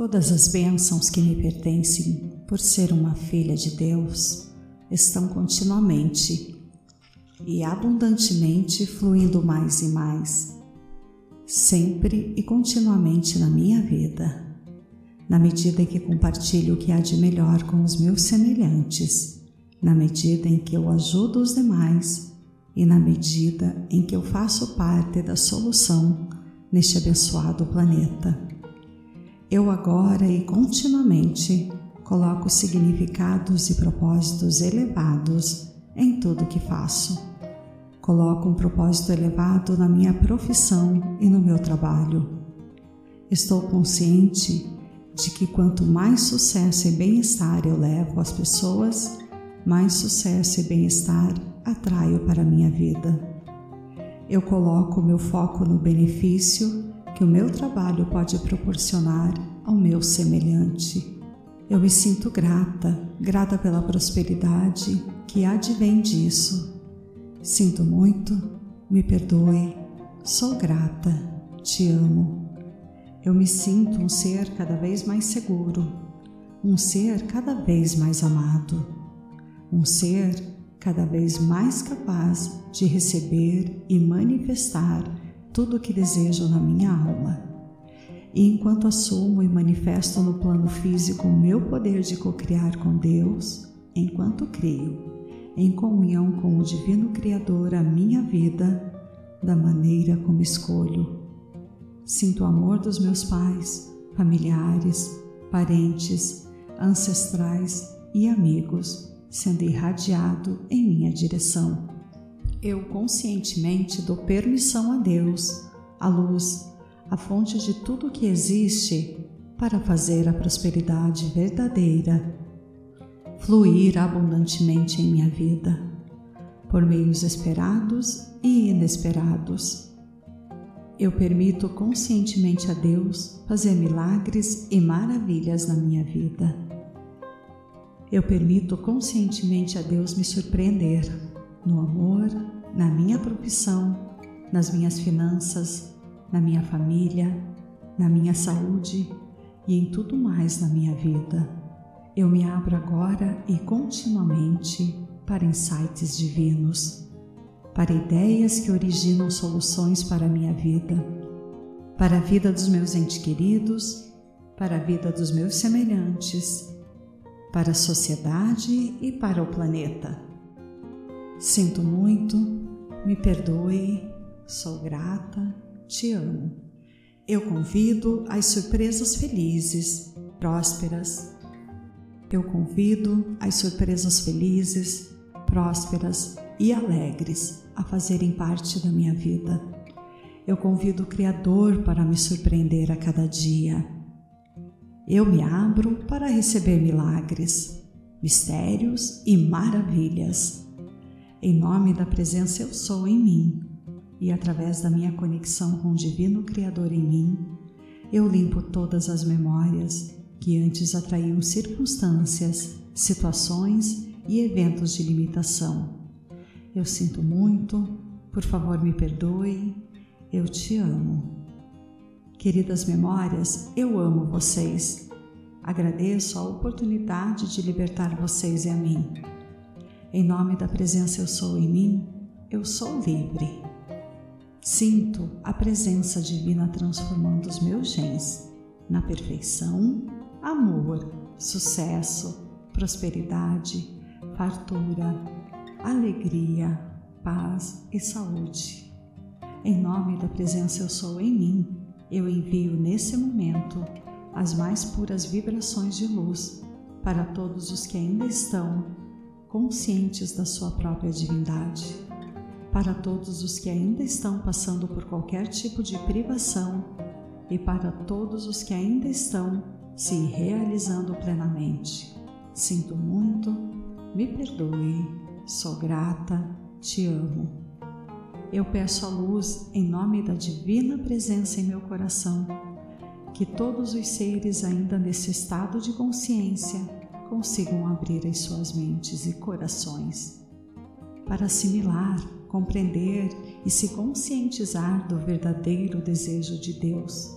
Todas as bênçãos que me pertencem por ser uma filha de Deus estão continuamente e abundantemente fluindo mais e mais, sempre e continuamente na minha vida, na medida em que compartilho o que há de melhor com os meus semelhantes, na medida em que eu ajudo os demais e na medida em que eu faço parte da solução neste abençoado planeta. Eu agora e continuamente coloco significados e propósitos elevados em tudo que faço. Coloco um propósito elevado na minha profissão e no meu trabalho. Estou consciente de que quanto mais sucesso e bem-estar eu levo às pessoas, mais sucesso e bem-estar atraio para a minha vida. Eu coloco meu foco no benefício que o meu trabalho pode proporcionar ao meu semelhante. Eu me sinto grata, grata pela prosperidade que advém disso. Sinto muito, me perdoe, sou grata, te amo. Eu me sinto um ser cada vez mais seguro, um ser cada vez mais amado, um ser cada vez mais capaz de receber e manifestar tudo o que desejo na minha alma. E enquanto assumo e manifesto no plano físico o meu poder de cocriar com Deus, enquanto crio, em comunhão com o Divino Criador, a minha vida da maneira como escolho. Sinto o amor dos meus pais, familiares, parentes, ancestrais e amigos sendo irradiado em minha direção eu conscientemente dou permissão a Deus, a luz, a fonte de tudo que existe, para fazer a prosperidade verdadeira fluir abundantemente em minha vida, por meios esperados e inesperados. Eu permito conscientemente a Deus fazer milagres e maravilhas na minha vida. Eu permito conscientemente a Deus me surpreender no amor, na minha profissão, nas minhas finanças, na minha família, na minha saúde e em tudo mais na minha vida. Eu me abro agora e continuamente para insights divinos, para ideias que originam soluções para a minha vida, para a vida dos meus entes queridos, para a vida dos meus semelhantes, para a sociedade e para o planeta. Sinto muito, me perdoe, sou grata, te amo. Eu convido as surpresas felizes, prósperas. Eu convido as surpresas felizes, prósperas e alegres a fazerem parte da minha vida. Eu convido o Criador para me surpreender a cada dia. Eu me abro para receber milagres, mistérios e maravilhas em nome da presença eu sou em mim e através da minha conexão com o Divino Criador em mim, eu limpo todas as memórias que antes atraíam circunstâncias, situações e eventos de limitação. Eu sinto muito, por favor me perdoe, eu te amo. Queridas memórias, eu amo vocês. Agradeço a oportunidade de libertar vocês e a mim. Em nome da presença eu sou em mim, eu sou livre. Sinto a presença divina transformando os meus genes na perfeição, amor, sucesso, prosperidade, fartura, alegria, paz e saúde. Em nome da presença eu sou em mim, eu envio nesse momento as mais puras vibrações de luz para todos os que ainda estão conscientes da sua própria divindade. Para todos os que ainda estão passando por qualquer tipo de privação e para todos os que ainda estão se realizando plenamente. Sinto muito, me perdoe, sou grata, te amo. Eu peço a luz em nome da divina presença em meu coração, que todos os seres ainda nesse estado de consciência consigam abrir as suas mentes e corações para assimilar, compreender e se conscientizar do verdadeiro desejo de Deus.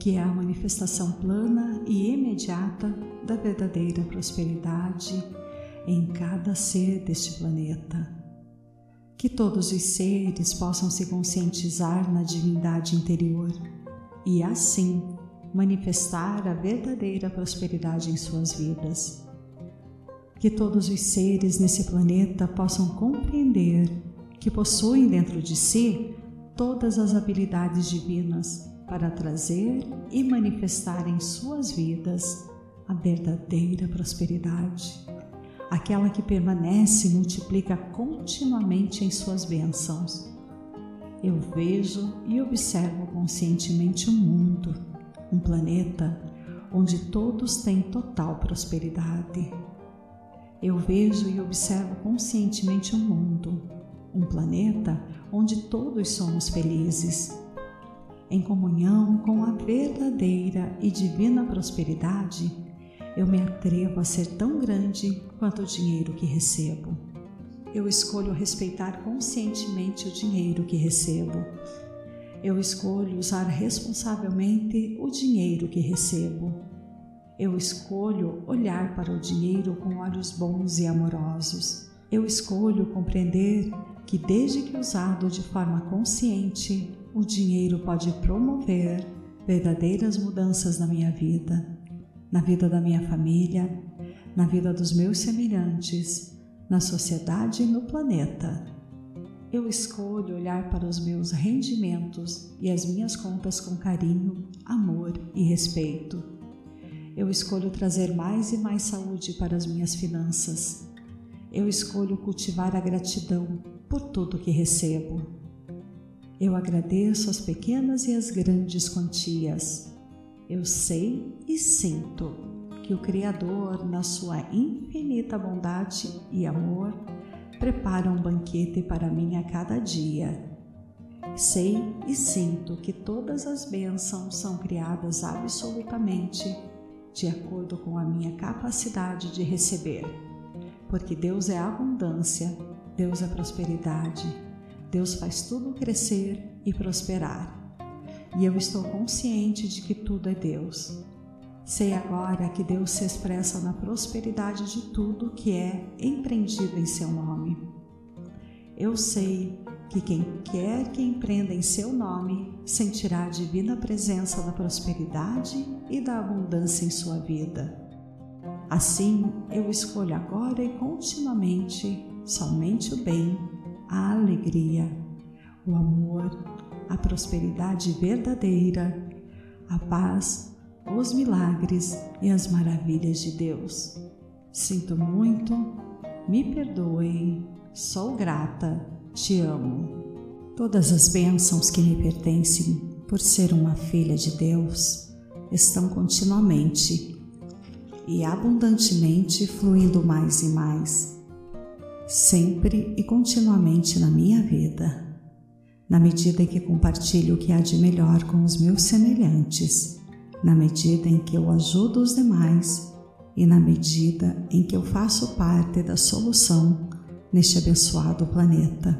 que é a manifestação plana e imediata da verdadeira prosperidade em cada ser deste planeta. Que todos os seres possam se conscientizar na divindade interior e, assim, manifestar a verdadeira prosperidade em suas vidas. Que todos os seres nesse planeta possam compreender que possuem dentro de si todas as habilidades divinas para trazer e manifestar em suas vidas a verdadeira prosperidade, aquela que permanece e multiplica continuamente em suas bênçãos. Eu vejo e observo conscientemente o mundo, um planeta onde todos têm total prosperidade. Eu vejo e observo conscientemente o um mundo, um planeta onde todos somos felizes, em comunhão com a verdadeira e divina prosperidade, eu me atrevo a ser tão grande quanto o dinheiro que recebo. Eu escolho respeitar conscientemente o dinheiro que recebo. Eu escolho usar responsavelmente o dinheiro que recebo. Eu escolho olhar para o dinheiro com olhos bons e amorosos. Eu escolho compreender que, desde que usado de forma consciente, o dinheiro pode promover verdadeiras mudanças na minha vida, na vida da minha família, na vida dos meus semelhantes, na sociedade e no planeta. Eu escolho olhar para os meus rendimentos e as minhas contas com carinho, amor e respeito. Eu escolho trazer mais e mais saúde para as minhas finanças. Eu escolho cultivar a gratidão por tudo que recebo. Eu agradeço as pequenas e as grandes quantias. Eu sei e sinto que o Criador, na sua infinita bondade e amor, prepara um banquete para mim a cada dia. Sei e sinto que todas as bênçãos são criadas absolutamente de acordo com a minha capacidade de receber, porque Deus é abundância, Deus é prosperidade Deus faz tudo crescer e prosperar. E eu estou consciente de que tudo é Deus. Sei agora que Deus se expressa na prosperidade de tudo que é empreendido em seu nome. Eu sei que quem quer que empreenda em seu nome sentirá a divina presença da prosperidade e da abundância em sua vida. Assim, eu escolho agora e continuamente somente o bem a alegria, o amor, a prosperidade verdadeira, a paz, os milagres e as maravilhas de Deus. Sinto muito, me perdoe, sou grata, te amo. Todas as bênçãos que me pertencem por ser uma filha de Deus estão continuamente e abundantemente fluindo mais e mais. Sempre e continuamente na minha vida, na medida em que compartilho o que há de melhor com os meus semelhantes, na medida em que eu ajudo os demais e na medida em que eu faço parte da solução neste abençoado planeta.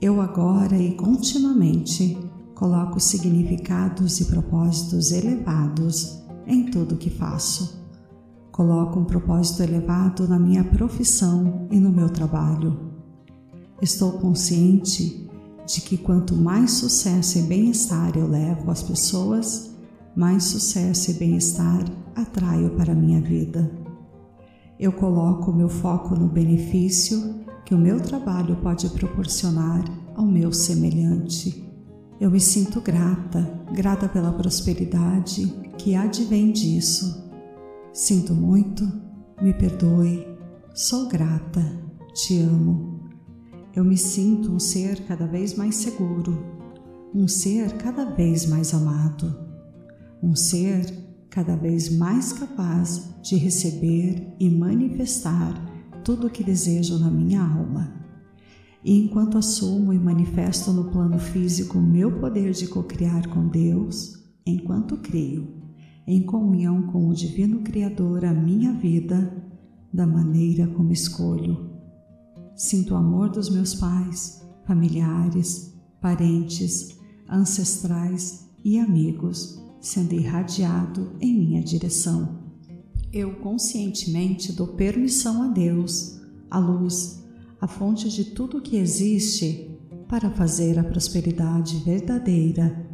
Eu agora e continuamente coloco significados e propósitos elevados em tudo que faço Coloco um propósito elevado na minha profissão e no meu trabalho. Estou consciente de que quanto mais sucesso e bem-estar eu levo às pessoas, mais sucesso e bem-estar atraio para minha vida. Eu coloco meu foco no benefício que o meu trabalho pode proporcionar ao meu semelhante. Eu me sinto grata, grata pela prosperidade que advém disso Sinto muito, me perdoe, sou grata, te amo. Eu me sinto um ser cada vez mais seguro, um ser cada vez mais amado, um ser cada vez mais capaz de receber e manifestar tudo o que desejo na minha alma. E enquanto assumo e manifesto no plano físico o meu poder de co-criar com Deus, enquanto crio, em comunhão com o Divino Criador a minha vida da maneira como escolho. Sinto o amor dos meus pais, familiares, parentes, ancestrais e amigos sendo irradiado em minha direção. Eu conscientemente dou permissão a Deus, a luz, a fonte de tudo que existe, para fazer a prosperidade verdadeira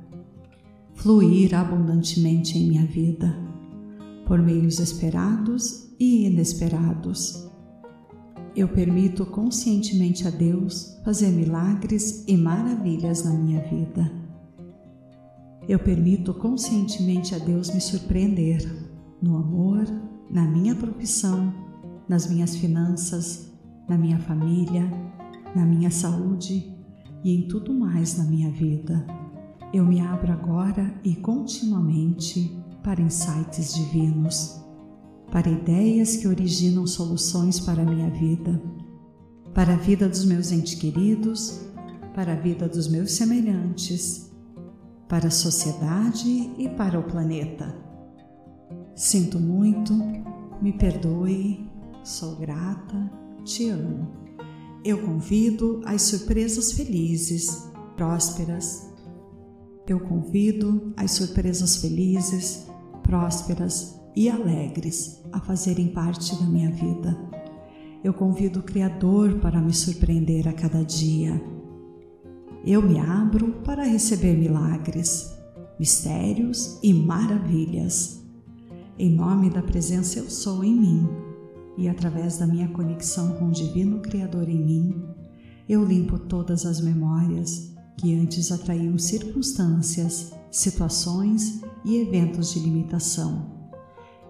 fluir abundantemente em minha vida, por meios esperados e inesperados. Eu permito conscientemente a Deus fazer milagres e maravilhas na minha vida. Eu permito conscientemente a Deus me surpreender no amor, na minha profissão, nas minhas finanças, na minha família, na minha saúde e em tudo mais na minha vida. Eu me abro agora e continuamente para insights divinos para ideias que originam soluções para a minha vida, para a vida dos meus entes queridos, para a vida dos meus semelhantes, para a sociedade e para o planeta. Sinto muito, me perdoe, sou grata, te amo. Eu convido as surpresas felizes, prósperas. Eu convido as surpresas felizes, prósperas e alegres a fazerem parte da minha vida. Eu convido o Criador para me surpreender a cada dia. Eu me abro para receber milagres, mistérios e maravilhas. Em nome da presença eu sou em mim e através da minha conexão com o Divino Criador em mim, eu limpo todas as memórias que antes atraíam circunstâncias, situações e eventos de limitação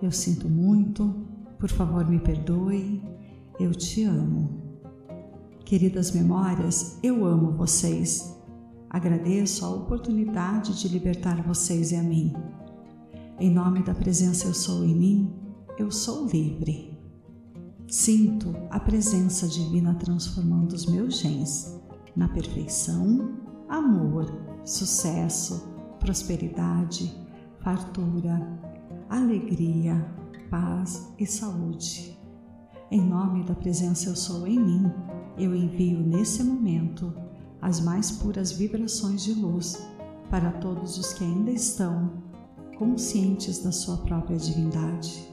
eu sinto muito, por favor me perdoe, eu te amo. Queridas memórias, eu amo vocês. Agradeço a oportunidade de libertar vocês e a mim. Em nome da presença Eu Sou em mim, eu sou livre. Sinto a presença divina transformando os meus genes na perfeição, amor, sucesso, prosperidade, fartura, alegria, paz e saúde. Em nome da presença Eu Sou em mim, eu envio nesse momento as mais puras vibrações de luz para todos os que ainda estão conscientes da sua própria divindade,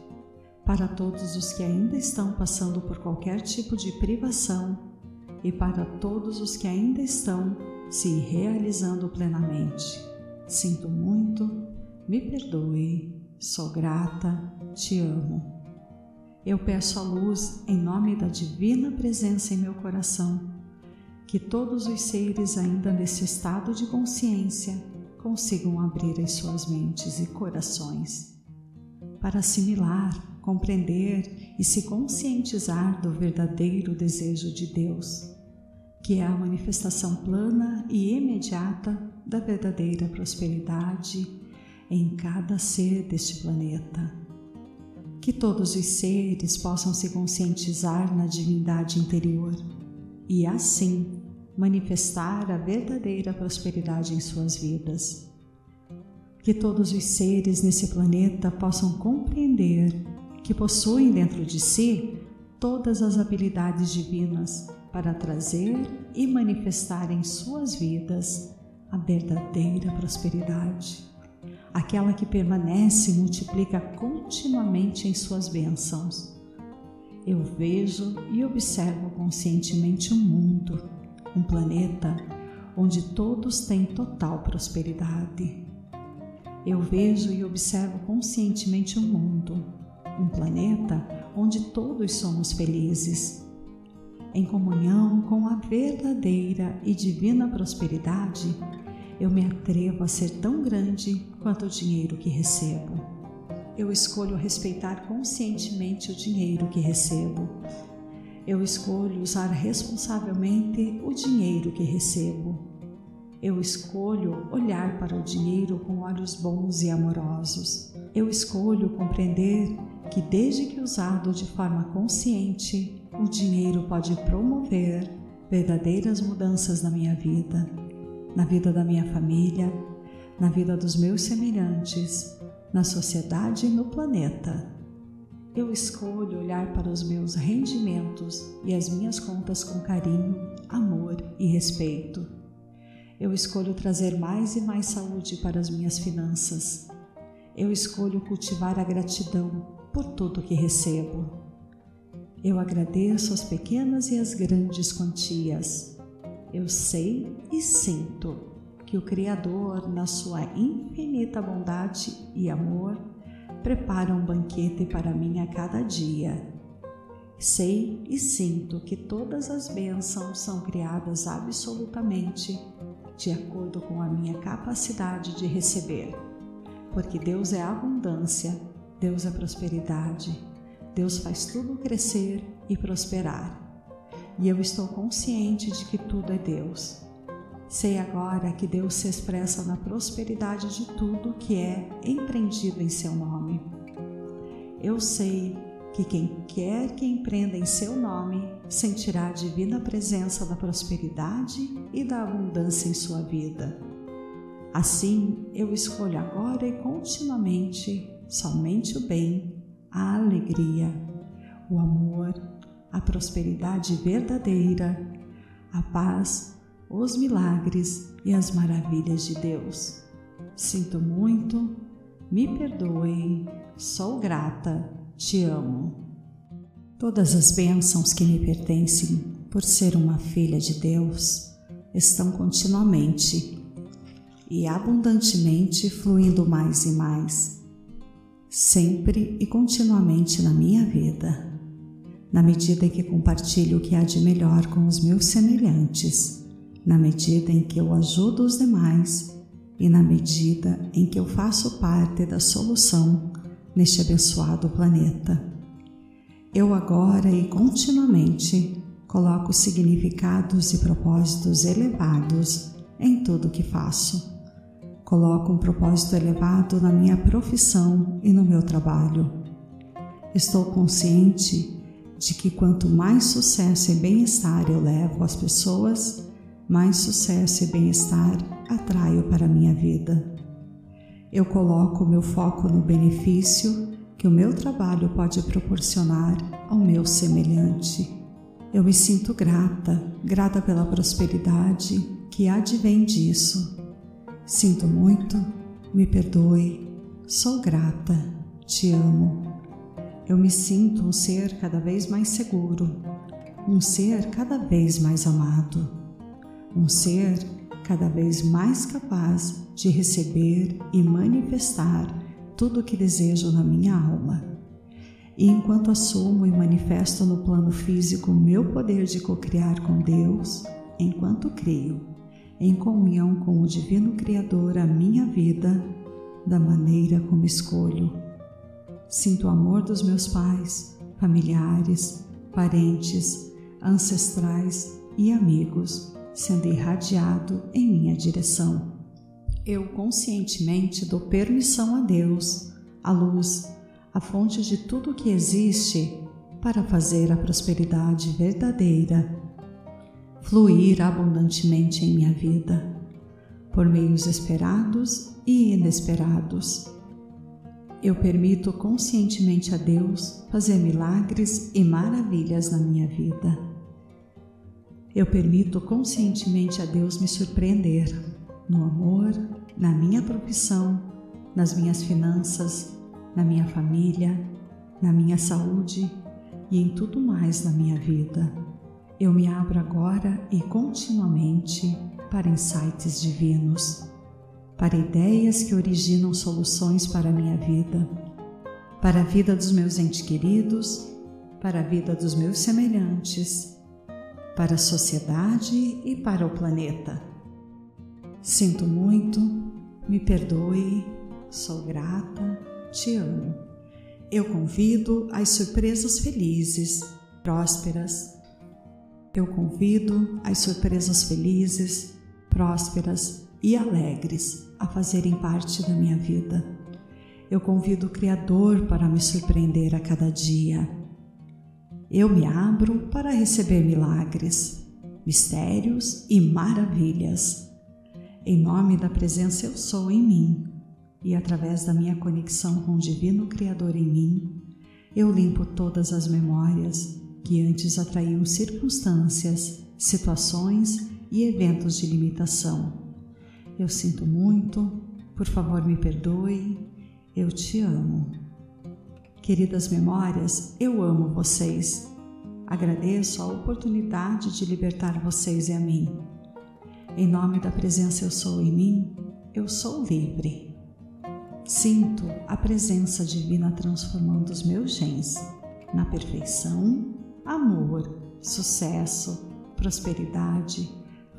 para todos os que ainda estão passando por qualquer tipo de privação e para todos os que ainda estão se realizando plenamente. Sinto muito, me perdoe Sou grata, te amo. Eu peço a luz em nome da divina presença em meu coração, que todos os seres ainda nesse estado de consciência consigam abrir as suas mentes e corações para assimilar, compreender e se conscientizar do verdadeiro desejo de Deus, que é a manifestação plana e imediata da verdadeira prosperidade em cada ser deste planeta. Que todos os seres possam se conscientizar na divindade interior e, assim, manifestar a verdadeira prosperidade em suas vidas. Que todos os seres nesse planeta possam compreender que possuem dentro de si todas as habilidades divinas para trazer e manifestar em suas vidas a verdadeira prosperidade aquela que permanece e multiplica continuamente em suas bênçãos. Eu vejo e observo conscientemente um mundo, um planeta onde todos têm total prosperidade. Eu vejo e observo conscientemente um mundo, um planeta onde todos somos felizes. Em comunhão com a verdadeira e divina prosperidade, eu me atrevo a ser tão grande quanto o dinheiro que recebo. Eu escolho respeitar conscientemente o dinheiro que recebo. Eu escolho usar responsavelmente o dinheiro que recebo. Eu escolho olhar para o dinheiro com olhos bons e amorosos. Eu escolho compreender que, desde que usado de forma consciente, o dinheiro pode promover verdadeiras mudanças na minha vida na vida da minha família, na vida dos meus semelhantes, na sociedade e no planeta. Eu escolho olhar para os meus rendimentos e as minhas contas com carinho, amor e respeito. Eu escolho trazer mais e mais saúde para as minhas finanças. eu escolho cultivar a gratidão por tudo que recebo. Eu agradeço as pequenas e as grandes quantias. Eu sei e sinto que o Criador, na sua infinita bondade e amor, prepara um banquete para mim a cada dia. Sei e sinto que todas as bênçãos são criadas absolutamente de acordo com a minha capacidade de receber, porque Deus é abundância, Deus é prosperidade, Deus faz tudo crescer e prosperar. E eu estou consciente de que tudo é Deus. Sei agora que Deus se expressa na prosperidade de tudo que é empreendido em seu nome. Eu sei que quem quer que empreenda em seu nome sentirá a divina presença da prosperidade e da abundância em sua vida. Assim, eu escolho agora e continuamente somente o bem, a alegria, o amor, a prosperidade verdadeira, a paz, os milagres e as maravilhas de Deus. Sinto muito, me perdoem, sou grata, te amo. Todas as bênçãos que me pertencem por ser uma filha de Deus estão continuamente e abundantemente fluindo mais e mais, sempre e continuamente na minha vida, na medida em que compartilho o que há de melhor com os meus semelhantes, na medida em que eu ajudo os demais e na medida em que eu faço parte da solução neste abençoado planeta. Eu agora e continuamente coloco significados e propósitos elevados em tudo que faço. Coloco um propósito elevado na minha profissão e no meu trabalho. Estou consciente de que quanto mais sucesso e bem-estar eu levo às pessoas, mais sucesso e bem-estar atraio para a minha vida. Eu coloco o meu foco no benefício que o meu trabalho pode proporcionar ao meu semelhante. Eu me sinto grata, grata pela prosperidade que advém disso. Sinto muito, me perdoe, sou grata, te amo. Eu me sinto um ser cada vez mais seguro, um ser cada vez mais amado, um ser cada vez mais capaz de receber e manifestar tudo o que desejo na minha alma. E enquanto assumo e manifesto no plano físico o meu poder de cocriar com Deus, enquanto crio, em comunhão com o Divino Criador, a minha vida da maneira como escolho. Sinto o amor dos meus pais, familiares, parentes, ancestrais e amigos sendo irradiado em minha direção. Eu conscientemente dou permissão a Deus, a luz, a fonte de tudo o que existe, para fazer a prosperidade verdadeira fluir abundantemente em minha vida, por meios esperados e inesperados. Eu permito conscientemente a Deus fazer milagres e maravilhas na minha vida eu permito conscientemente a Deus me surpreender no amor, na minha profissão, nas minhas finanças, na minha família, na minha saúde e em tudo mais na minha vida. Eu me abro agora e continuamente para insights divinos, para ideias que originam soluções para a minha vida, para a vida dos meus entes queridos, para a vida dos meus semelhantes para a sociedade e para o planeta. Sinto muito, me perdoe, sou grata, te amo. Eu convido as surpresas felizes, prósperas. Eu convido as surpresas felizes, prósperas e alegres a fazerem parte da minha vida. Eu convido o Criador para me surpreender a cada dia eu me abro para receber milagres, mistérios e maravilhas. Em nome da presença eu sou em mim e através da minha conexão com o Divino Criador em mim, eu limpo todas as memórias que antes atraíam circunstâncias, situações e eventos de limitação. Eu sinto muito, por favor me perdoe, eu te amo. Queridas memórias, eu amo vocês. Agradeço a oportunidade de libertar vocês e a mim. Em nome da presença Eu Sou em mim, eu sou livre. Sinto a presença divina transformando os meus genes na perfeição, amor, sucesso, prosperidade,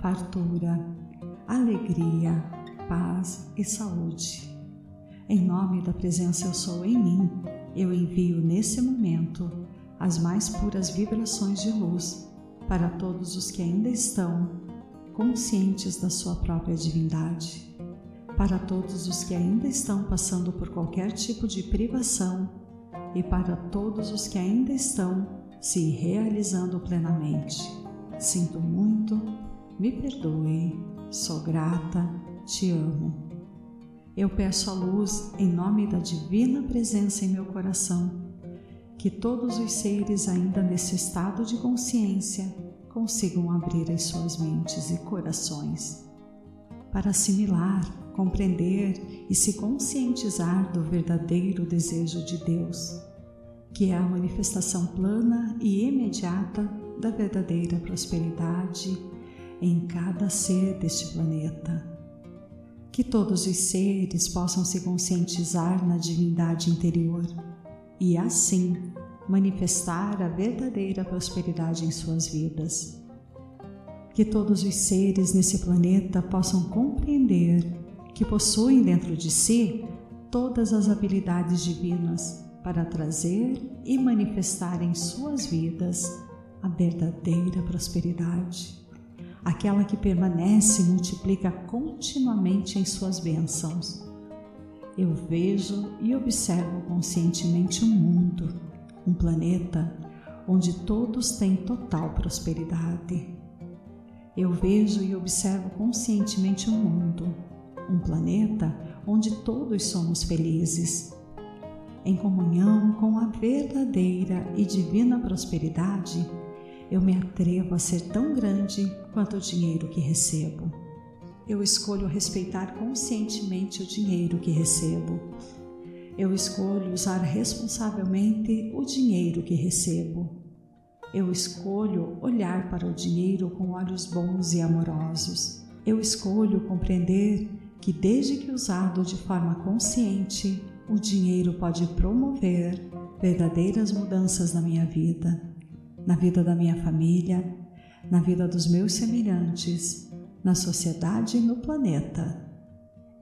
fartura, alegria, paz e saúde. Em nome da presença Eu Sou em mim, eu envio nesse momento as mais puras vibrações de luz para todos os que ainda estão conscientes da sua própria divindade, para todos os que ainda estão passando por qualquer tipo de privação e para todos os que ainda estão se realizando plenamente. Sinto muito, me perdoe, sou grata, te amo. Eu peço a luz em nome da divina presença em meu coração, que todos os seres ainda nesse estado de consciência consigam abrir as suas mentes e corações para assimilar, compreender e se conscientizar do verdadeiro desejo de Deus, que é a manifestação plana e imediata da verdadeira prosperidade em cada ser deste planeta. Que todos os seres possam se conscientizar na divindade interior e, assim, manifestar a verdadeira prosperidade em suas vidas. Que todos os seres nesse planeta possam compreender que possuem dentro de si todas as habilidades divinas para trazer e manifestar em suas vidas a verdadeira prosperidade, aquela que permanece e multiplica continuamente em suas bênçãos. Eu vejo e observo conscientemente o mundo um planeta onde todos têm total prosperidade. Eu vejo e observo conscientemente um mundo, um planeta onde todos somos felizes. Em comunhão com a verdadeira e divina prosperidade, eu me atrevo a ser tão grande quanto o dinheiro que recebo. Eu escolho respeitar conscientemente o dinheiro que recebo eu escolho usar responsavelmente o dinheiro que recebo. Eu escolho olhar para o dinheiro com olhos bons e amorosos. Eu escolho compreender que, desde que usado de forma consciente, o dinheiro pode promover verdadeiras mudanças na minha vida, na vida da minha família, na vida dos meus semelhantes, na sociedade e no planeta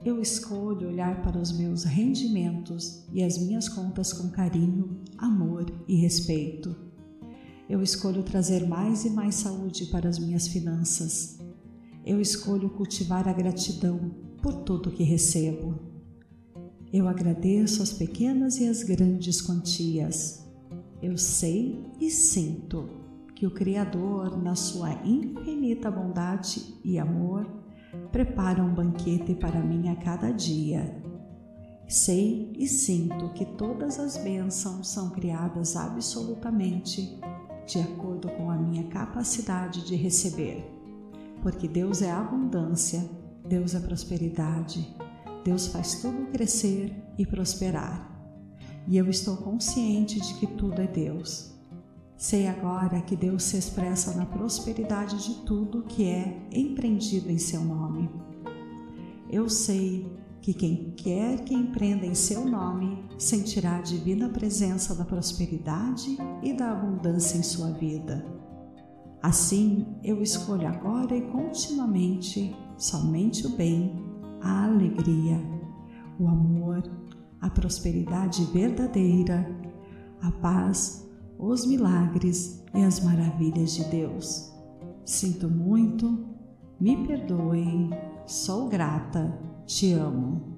eu escolho olhar para os meus rendimentos e as minhas contas com carinho, amor e respeito. Eu escolho trazer mais e mais saúde para as minhas finanças. Eu escolho cultivar a gratidão por tudo que recebo. Eu agradeço as pequenas e as grandes quantias. Eu sei e sinto que o Criador, na sua infinita bondade e amor, prepara um banquete para mim a cada dia. Sei e sinto que todas as bênçãos são criadas absolutamente de acordo com a minha capacidade de receber, porque Deus é abundância, Deus é prosperidade, Deus faz tudo crescer e prosperar. E eu estou consciente de que tudo é Deus Sei agora que Deus se expressa na prosperidade de tudo que é empreendido em seu nome. Eu sei que quem quer que empreenda em seu nome sentirá a divina presença da prosperidade e da abundância em sua vida. Assim, eu escolho agora e continuamente somente o bem, a alegria, o amor, a prosperidade verdadeira, a paz os milagres e as maravilhas de Deus. Sinto muito, me perdoem, sou grata, te amo.